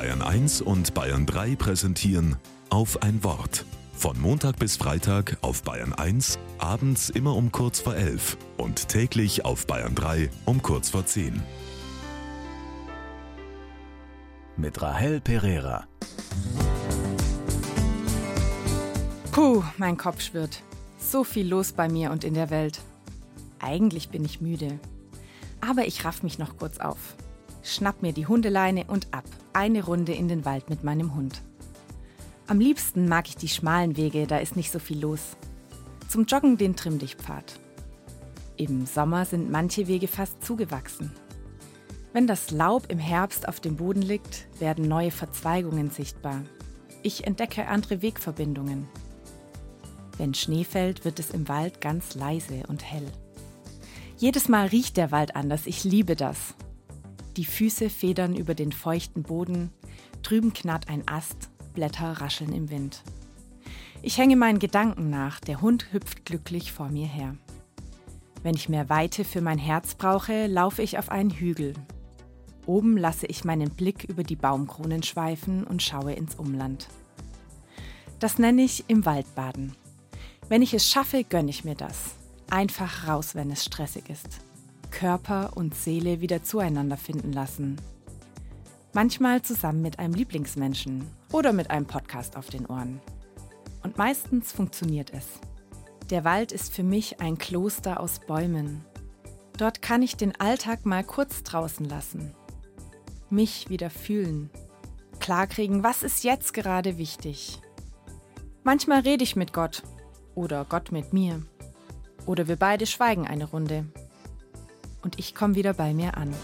Bayern 1 und Bayern 3 präsentieren auf ein Wort. Von Montag bis Freitag auf Bayern 1, abends immer um kurz vor 11 und täglich auf Bayern 3 um kurz vor 10. Mit Rahel Pereira. Puh, mein Kopf schwirrt. So viel los bei mir und in der Welt. Eigentlich bin ich müde. Aber ich raff mich noch kurz auf. Schnapp mir die Hundeleine und ab. Eine Runde in den Wald mit meinem Hund. Am liebsten mag ich die schmalen Wege, da ist nicht so viel los. Zum Joggen den Trimmdichtpfad. Im Sommer sind manche Wege fast zugewachsen. Wenn das Laub im Herbst auf dem Boden liegt, werden neue Verzweigungen sichtbar. Ich entdecke andere Wegverbindungen. Wenn Schnee fällt, wird es im Wald ganz leise und hell. Jedes Mal riecht der Wald anders, ich liebe das. Die Füße federn über den feuchten Boden, drüben knarrt ein Ast, Blätter rascheln im Wind. Ich hänge meinen Gedanken nach, der Hund hüpft glücklich vor mir her. Wenn ich mehr Weite für mein Herz brauche, laufe ich auf einen Hügel. Oben lasse ich meinen Blick über die Baumkronen schweifen und schaue ins Umland. Das nenne ich im Wald baden. Wenn ich es schaffe, gönne ich mir das. Einfach raus, wenn es stressig ist. Körper und Seele wieder zueinander finden lassen. Manchmal zusammen mit einem Lieblingsmenschen oder mit einem Podcast auf den Ohren. Und meistens funktioniert es. Der Wald ist für mich ein Kloster aus Bäumen. Dort kann ich den Alltag mal kurz draußen lassen. Mich wieder fühlen. Klarkriegen, was ist jetzt gerade wichtig. Manchmal rede ich mit Gott oder Gott mit mir. Oder wir beide schweigen eine Runde. Und ich komme wieder bei mir an.